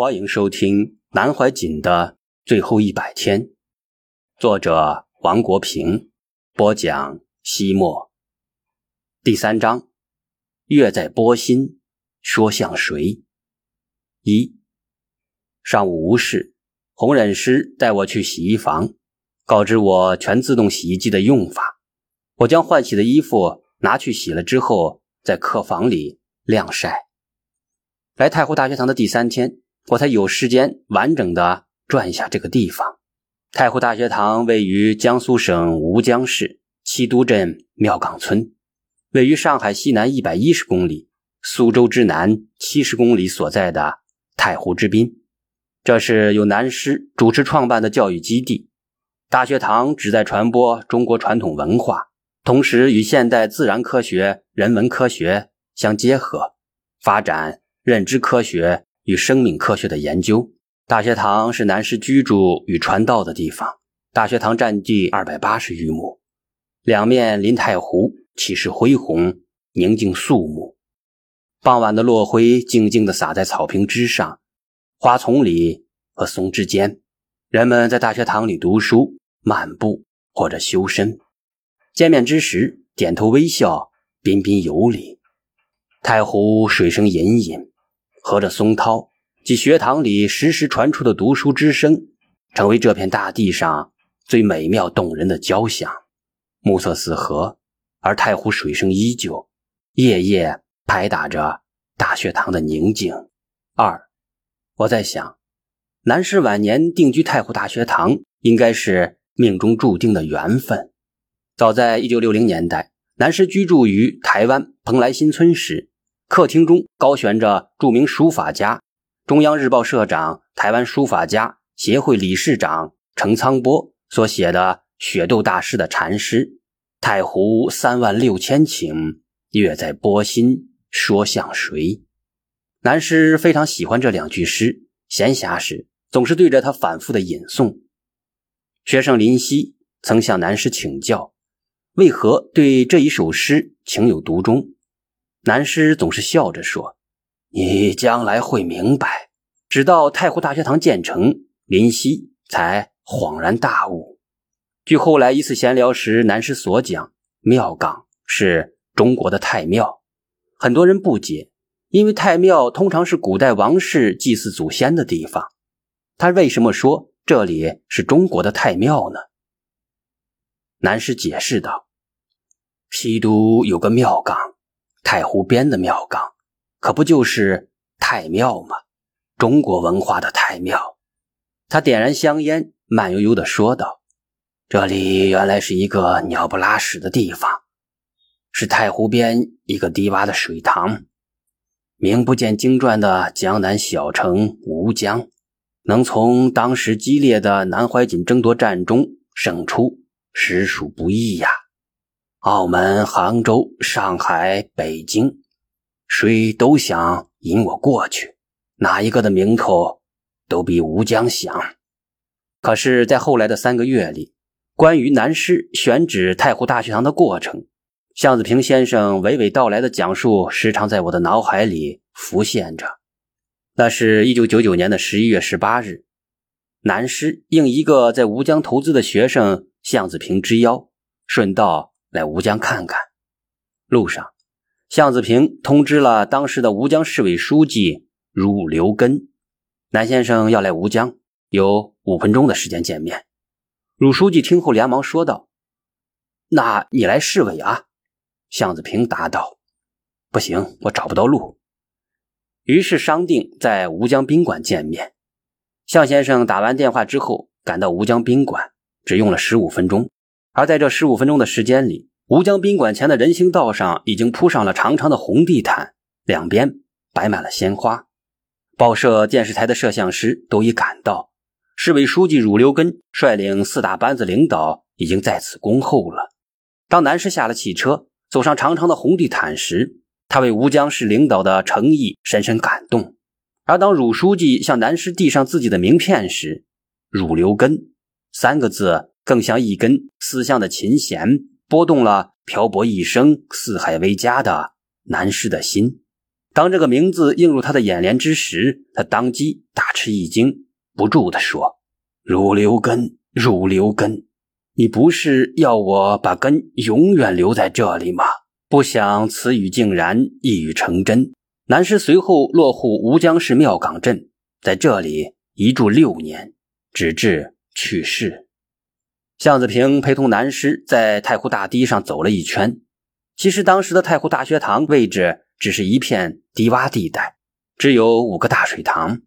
欢迎收听南怀瑾的最后一百天，作者王国平播讲。西莫第三章，月在波心，说向谁？一上午无事，红忍师带我去洗衣房，告知我全自动洗衣机的用法。我将换洗的衣服拿去洗了之后，在客房里晾晒。来太湖大学堂的第三天。我才有时间完整的转一下这个地方。太湖大学堂位于江苏省吴江市七都镇庙岗村，位于上海西南一百一十公里、苏州之南七十公里所在的太湖之滨。这是由南师主持创办的教育基地。大学堂旨在传播中国传统文化，同时与现代自然科学、人文科学相结合，发展认知科学。与生命科学的研究，大学堂是南师居住与传道的地方。大学堂占地二百八十余亩，两面临太湖，气势恢宏，宁静肃穆。傍晚的落晖静静地洒在草坪之上、花丛里和松枝间。人们在大学堂里读书、漫步或者修身。见面之时，点头微笑，彬彬有礼。太湖水声隐隐。和着松涛及学堂里时时传出的读书之声，成为这片大地上最美妙动人的交响。暮色四合，而太湖水声依旧，夜夜拍打着大学堂的宁静。二，我在想，南师晚年定居太湖大学堂，应该是命中注定的缘分。早在一九六零年代，南师居住于台湾蓬莱新村时。客厅中高悬着著名书法家、中央日报社长、台湾书法家协会理事长程苍波所写的雪窦大师的禅诗：“太湖三万六千顷，月在波心说向谁？”南师非常喜欢这两句诗，闲暇时总是对着他反复的吟诵。学生林夕曾向南师请教，为何对这一首诗情有独钟。南师总是笑着说：“你将来会明白。”直到太湖大学堂建成，林夕才恍然大悟。据后来一次闲聊时南师所讲，庙岗是中国的太庙。很多人不解，因为太庙通常是古代王室祭祀祖先的地方，他为什么说这里是中国的太庙呢？南师解释道：“西都有个庙岗。”太湖边的庙岗，可不就是太庙吗？中国文化的太庙。他点燃香烟，慢悠悠地说道：“这里原来是一个鸟不拉屎的地方，是太湖边一个低洼的水塘。名不见经传的江南小城吴江，能从当时激烈的南怀瑾争夺战中胜出，实属不易呀。”澳门、杭州、上海、北京，谁都想引我过去，哪一个的名头都比吴江响。可是，在后来的三个月里，关于南师选址太湖大学堂的过程，向子平先生娓娓道来的讲述，时常在我的脑海里浮现着。那是一九九九年的十一月十八日，南师应一个在吴江投资的学生向子平之邀，顺道。来吴江看看。路上，向子平通知了当时的吴江市委书记汝留根，南先生要来吴江，有五分钟的时间见面。汝书记听后连忙说道：“那你来市委啊？”向子平答道：“不行，我找不到路。”于是商定在吴江宾馆见面。向先生打完电话之后，赶到吴江宾馆，只用了十五分钟。而在这十五分钟的时间里，吴江宾馆前的人行道上已经铺上了长长的红地毯，两边摆满了鲜花。报社、电视台的摄像师都已赶到，市委书记汝留根率领四大班子领导已经在此恭候了。当南师下了汽车，走上长长的红地毯时，他为吴江市领导的诚意深深感动。而当汝书记向南师递上自己的名片时，“汝留根”三个字。更像一根思乡的琴弦，拨动了漂泊一生、四海为家的南师的心。当这个名字映入他的眼帘之时，他当即大吃一惊，不住地说：“汝留根，汝留根，你不是要我把根永远留在这里吗？”不想此语竟然一语成真。南师随后落户吴江市庙岗镇，在这里一住六年，直至去世。向子平陪同南师在太湖大堤上走了一圈。其实当时的太湖大学堂位置只是一片低洼地带，只有五个大水塘。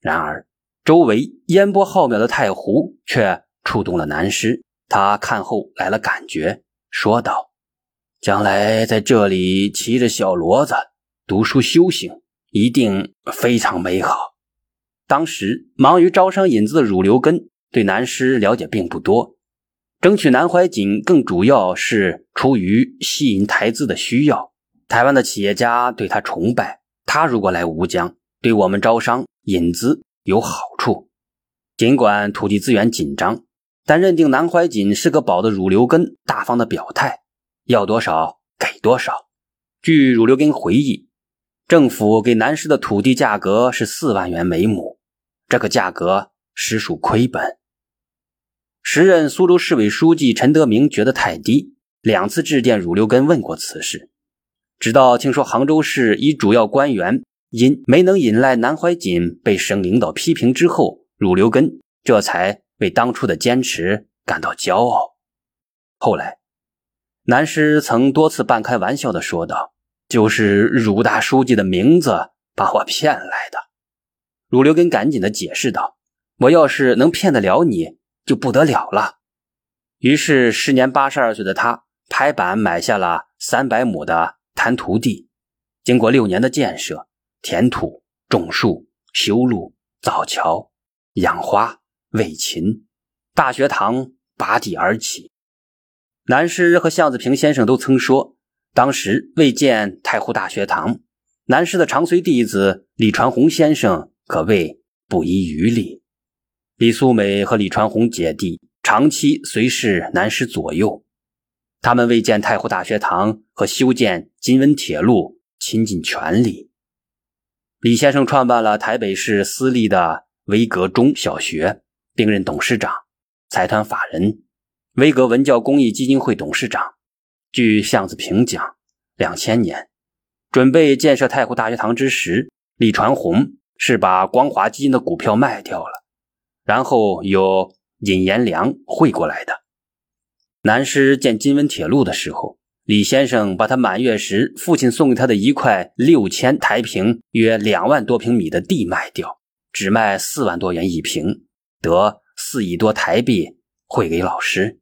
然而，周围烟波浩渺的太湖却触动了南师。他看后来了感觉，说道。将来在这里骑着小骡子读书修行，一定非常美好。当时忙于招商引资的汝留根对南师了解并不多，争取南怀瑾更主要是出于吸引台资的需要。台湾的企业家对他崇拜，他如果来吴江，对我们招商引资有好处。尽管土地资源紧张，但认定南怀瑾是个宝的汝留根大方的表态。要多少给多少。据汝留根回忆，政府给南师的土地价格是四万元每亩，这个价格实属亏本。时任苏州市委书记陈德明觉得太低，两次致电汝留根问过此事。直到听说杭州市一主要官员因没能引来南怀瑾被省领导批评之后，汝留根这才为当初的坚持感到骄傲。后来。南师曾多次半开玩笑的说道：“就是汝大书记的名字把我骗来的。”汝留根赶紧的解释道：“我要是能骗得了你，就不得了了。”于是，时年八十二岁的他拍板买下了三百亩的滩涂地。经过六年的建设、填土、种树、修路、造桥、养花、喂禽，大学堂拔地而起。南师和向子平先生都曾说，当时为建太湖大学堂，南师的长随弟子李传宏先生可谓不遗余力。李素美和李传红姐弟长期随侍南师左右，他们为建太湖大学堂和修建金温铁路倾尽全力。李先生创办了台北市私立的威格中小学，并任董事长、财团法人。威格文教公益基金会董事长，据向子平讲，两千年准备建设太湖大学堂之时，李传红是把光华基金的股票卖掉了，然后由尹延良汇过来的。南师建金温铁路的时候，李先生把他满月时父亲送给他的一块六千台平约两万多平米的地卖掉，只卖四万多元一平，得四亿多台币汇给老师。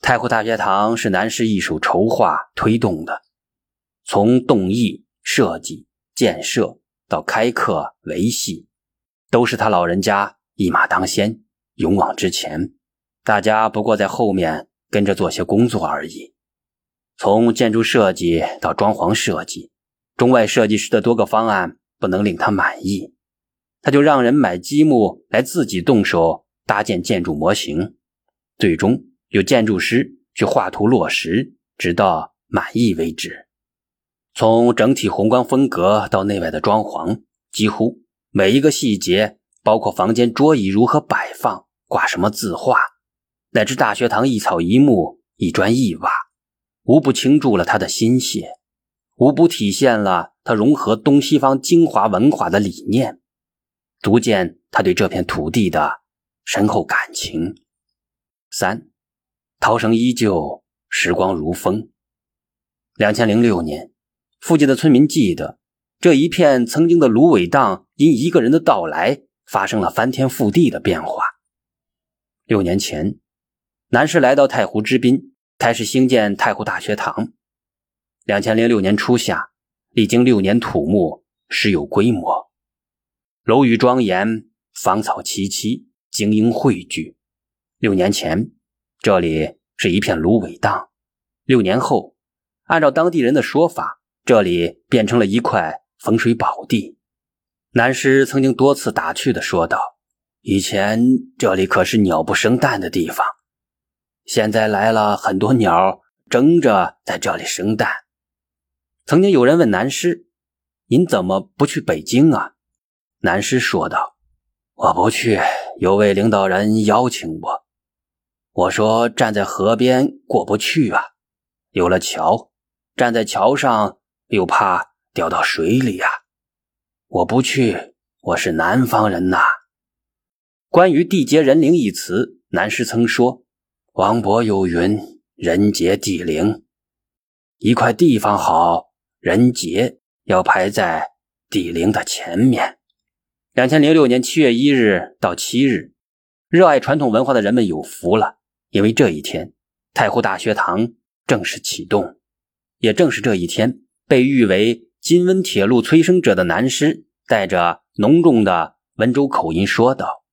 太湖大学堂是南师一手筹划推动的，从动议、设计、建设到开课、维系，都是他老人家一马当先，勇往直前。大家不过在后面跟着做些工作而已。从建筑设计到装潢设计，中外设计师的多个方案不能令他满意，他就让人买积木来自己动手搭建建筑模型，最终。有建筑师去画图落实，直到满意为止。从整体宏观风格到内外的装潢，几乎每一个细节，包括房间桌椅如何摆放、挂什么字画，乃至大学堂一草一木、一砖一瓦，无不倾注了他的心血，无不体现了他融合东西方精华文化的理念，足见他对这片土地的深厚感情。三。涛声依旧，时光如风。两千零六年，附近的村民记得，这一片曾经的芦苇荡，因一个人的到来，发生了翻天覆地的变化。六年前，南师来到太湖之滨，开始兴建太湖大学堂。两千零六年初夏，历经六年土木，时有规模，楼宇庄严，芳草萋萋，精英汇聚。六年前。这里是一片芦苇荡，六年后，按照当地人的说法，这里变成了一块风水宝地。南师曾经多次打趣的说道：“以前这里可是鸟不生蛋的地方，现在来了很多鸟，争着在这里生蛋。”曾经有人问南师：“您怎么不去北京啊？”南师说道：“我不去，有位领导人邀请我。我说站在河边过不去啊，有了桥，站在桥上又怕掉到水里啊。我不去，我是南方人呐。”关于“地结人灵”一词，南师曾说：“王勃有云，人杰地灵。一块地方好，人杰要排在地灵的前面。”两千零六年七月一日到七日，热爱传统文化的人们有福了，因为这一天，太湖大学堂正式启动。也正是这一天，被誉为“金温铁路催生者”的南师，带着浓重的温州口音说道。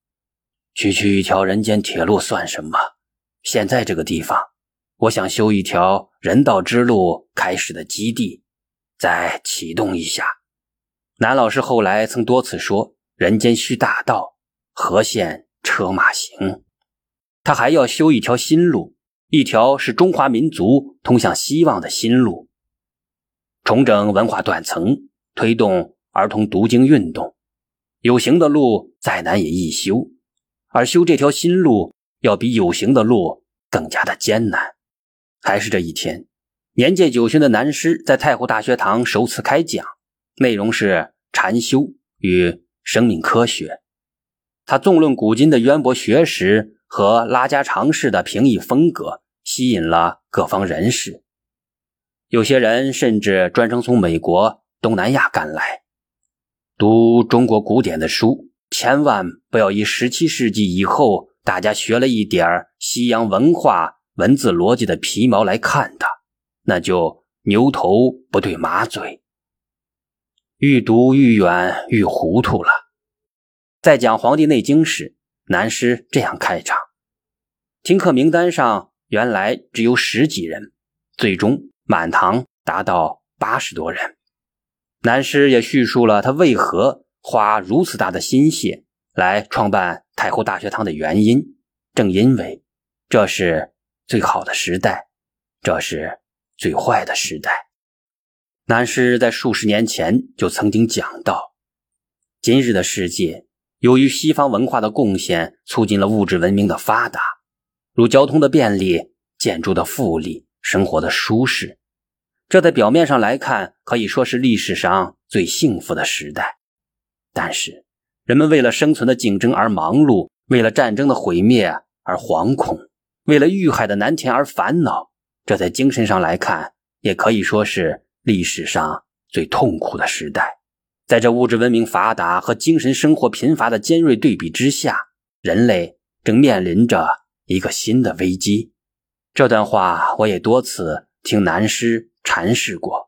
区区一条人间铁路算什么？现在这个地方，我想修一条人道之路开始的基地，再启动一下。南老师后来曾多次说：“人间需大道，河线车马行。”他还要修一条新路，一条是中华民族通向希望的新路，重整文化断层，推动儿童读经运动。有形的路再难也易修。而修这条新路，要比有形的路更加的艰难。还是这一天，年届九旬的南师在太湖大学堂首次开讲，内容是禅修与生命科学。他纵论古今的渊博学识和拉家常式的平易风格，吸引了各方人士。有些人甚至专程从美国、东南亚赶来，读中国古典的书。千万不要以十七世纪以后大家学了一点西洋文化文字逻辑的皮毛来看它，那就牛头不对马嘴，愈读愈远愈糊涂了。在讲《黄帝内经》时，南师这样开场：听课名单上原来只有十几人，最终满堂达到八十多人。南师也叙述了他为何。花如此大的心血来创办太湖大学堂的原因，正因为这是最好的时代，这是最坏的时代。南师在数十年前就曾经讲到，今日的世界由于西方文化的贡献，促进了物质文明的发达，如交通的便利、建筑的富丽、生活的舒适，这在表面上来看可以说是历史上最幸福的时代。但是，人们为了生存的竞争而忙碌，为了战争的毁灭而惶恐，为了遇害的南田而烦恼。这在精神上来看，也可以说是历史上最痛苦的时代。在这物质文明发达和精神生活贫乏的尖锐对比之下，人类正面临着一个新的危机。这段话我也多次听南师阐释过。